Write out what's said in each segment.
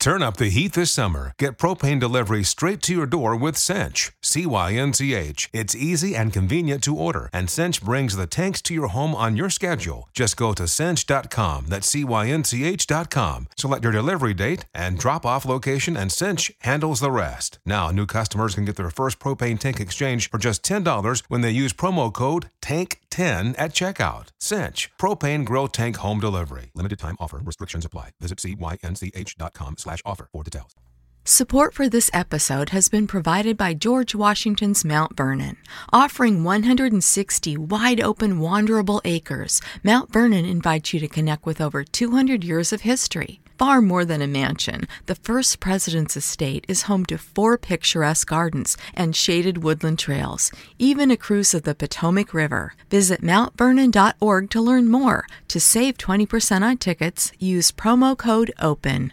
Turn up the heat this summer. Get propane delivery straight to your door with Cinch. C Y N C H. It's easy and convenient to order, and Cinch brings the tanks to your home on your schedule. Just go to cinch.com, that's C Y N C H.com, select your delivery date and drop off location, and Cinch handles the rest. Now, new customers can get their first propane tank exchange for just $10 when they use promo code TANK10 at checkout. Cinch. Propane Grill Tank Home Delivery. Limited time offer. Restrictions apply. Visit cynch.com slash offer for details. Support for this episode has been provided by George Washington's Mount Vernon. Offering 160 wide open, wanderable acres, Mount Vernon invites you to connect with over 200 years of history. Far more than a mansion, the first president's estate is home to four picturesque gardens and shaded woodland trails, even a cruise of the Potomac River. Visit mountvernon.org to learn more. To save 20% on tickets, use promo code OPEN.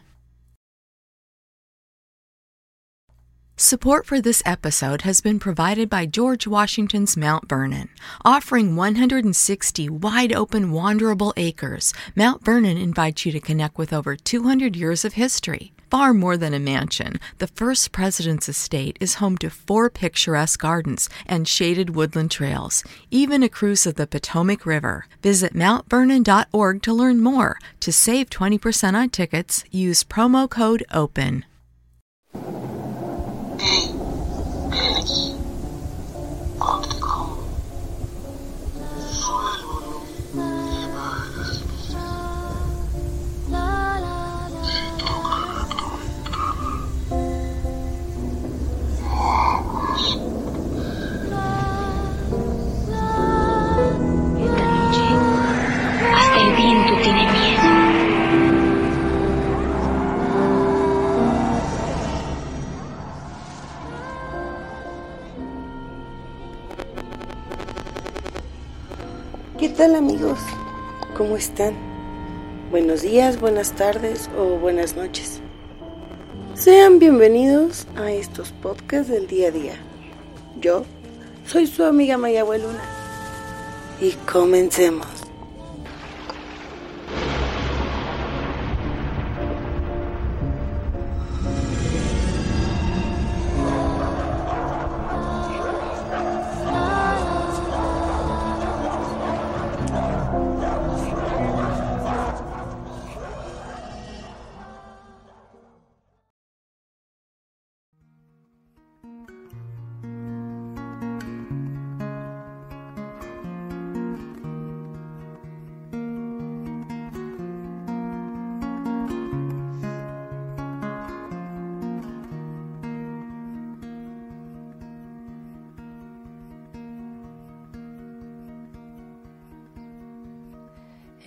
Support for this episode has been provided by George Washington's Mount Vernon. Offering 160 wide open, wanderable acres, Mount Vernon invites you to connect with over 200 years of history. Far more than a mansion, the first president's estate is home to four picturesque gardens and shaded woodland trails, even a cruise of the Potomac River. Visit mountvernon.org to learn more. To save 20% on tickets, use promo code OPEN. Esta ¿Qué tal amigos? ¿Cómo están? Buenos días, buenas tardes o buenas noches. Sean bienvenidos a estos podcasts del día a día. Yo soy su amiga Maya Luna. Y comencemos.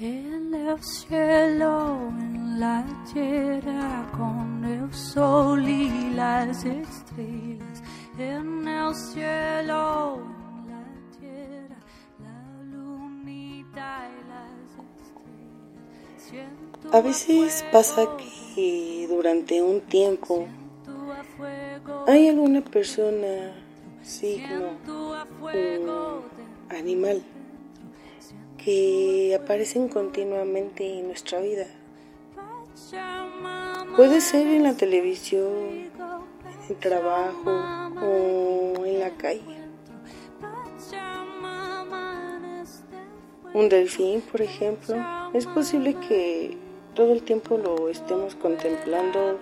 En el cielo, en la tierra, con el sol y las estrellas. En el cielo, en la tierra, la lunita y las estrellas. Siento A veces a pasa que durante un tiempo hay alguna persona, signo, o animal que aparecen continuamente en nuestra vida. Puede ser en la televisión, en el trabajo o en la calle. Un delfín, por ejemplo, es posible que todo el tiempo lo estemos contemplando,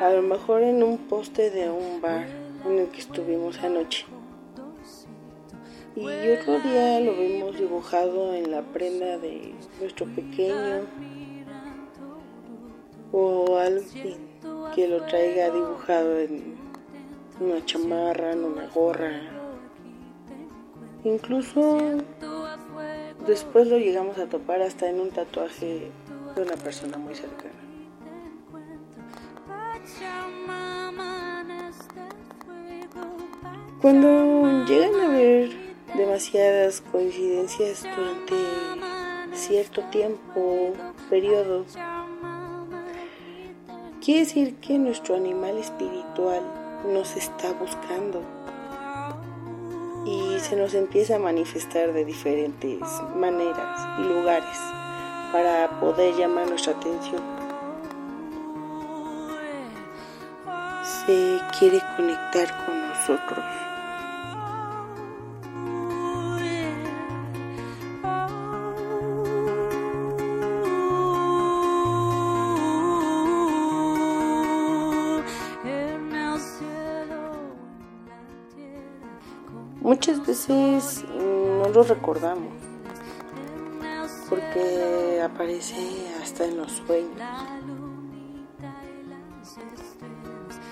a lo mejor en un poste de un bar en el que estuvimos anoche. Y otro día lo vemos dibujado en la prenda de nuestro pequeño o alguien que lo traiga dibujado en una chamarra, en una gorra. Incluso después lo llegamos a topar hasta en un tatuaje de una persona muy cercana. Cuando llegan a demasiadas coincidencias durante cierto tiempo, periodo, quiere decir que nuestro animal espiritual nos está buscando y se nos empieza a manifestar de diferentes maneras y lugares para poder llamar nuestra atención. realmente quiere conectar con nosotros. Muchas veces no lo recordamos porque aparece hasta en los sueños,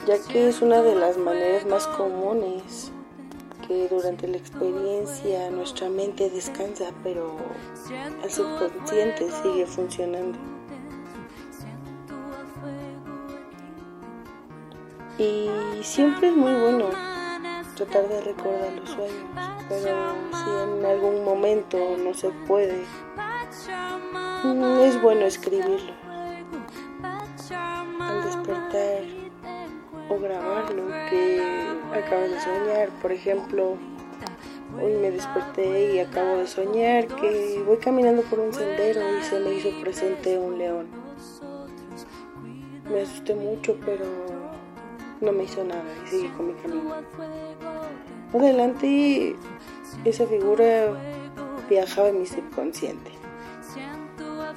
ya que es una de las maneras más comunes que durante la experiencia nuestra mente descansa, pero el subconsciente sigue funcionando. Y siempre es muy bueno tratar de recordar los sueños, pero si en algún momento no se puede, es bueno escribirlo. Al despertar o grabarlo que acabas de soñar, por ejemplo, hoy me desperté y acabo de soñar que voy caminando por un sendero y se me hizo presente un león. Me asusté mucho, pero no me hizo nada y seguí con mi camino. Adelante, esa figura viajaba en mi subconsciente.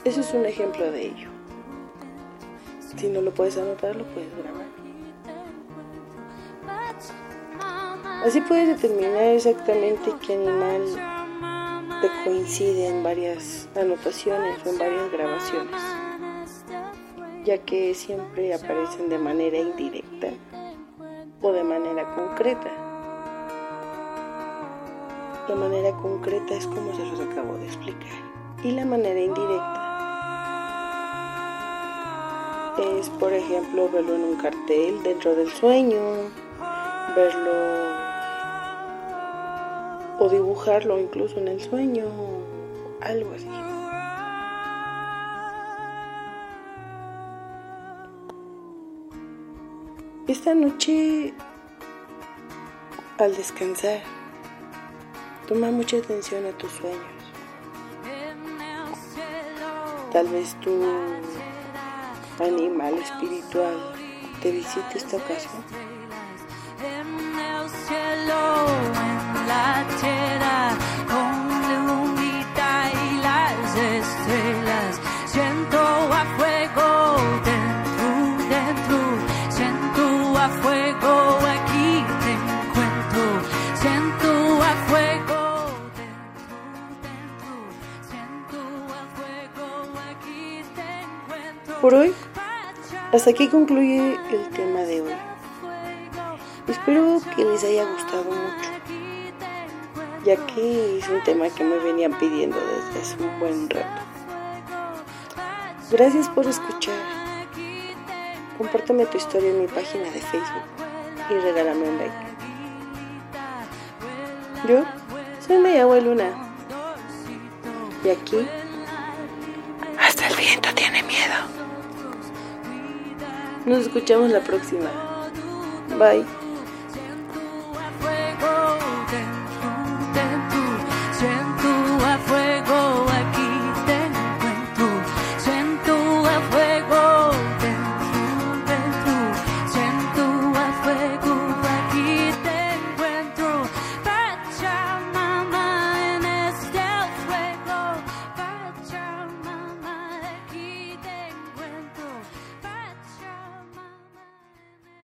Eso es un ejemplo de ello. Si no lo puedes anotar, lo puedes grabar. Así puedes determinar exactamente qué animal te coincide en varias anotaciones o en varias grabaciones, ya que siempre aparecen de manera indirecta o de manera concreta. La manera concreta es como se los acabo de explicar. Y la manera indirecta es, por ejemplo, verlo en un cartel dentro del sueño, verlo o dibujarlo incluso en el sueño, algo así. Esta noche, al descansar, toma mucha atención a tus sueños. Tal vez tu animal espiritual te visite esta ocasión. Por hoy, hasta aquí concluye el tema de hoy. Espero que les haya gustado mucho, ya que es un tema que me venían pidiendo desde hace un buen rato. Gracias por escuchar. Compárteme tu historia en mi página de Facebook y regálame un like. Yo soy Mayagua Luna. Y aquí, Nos escuchamos la próxima. Bye.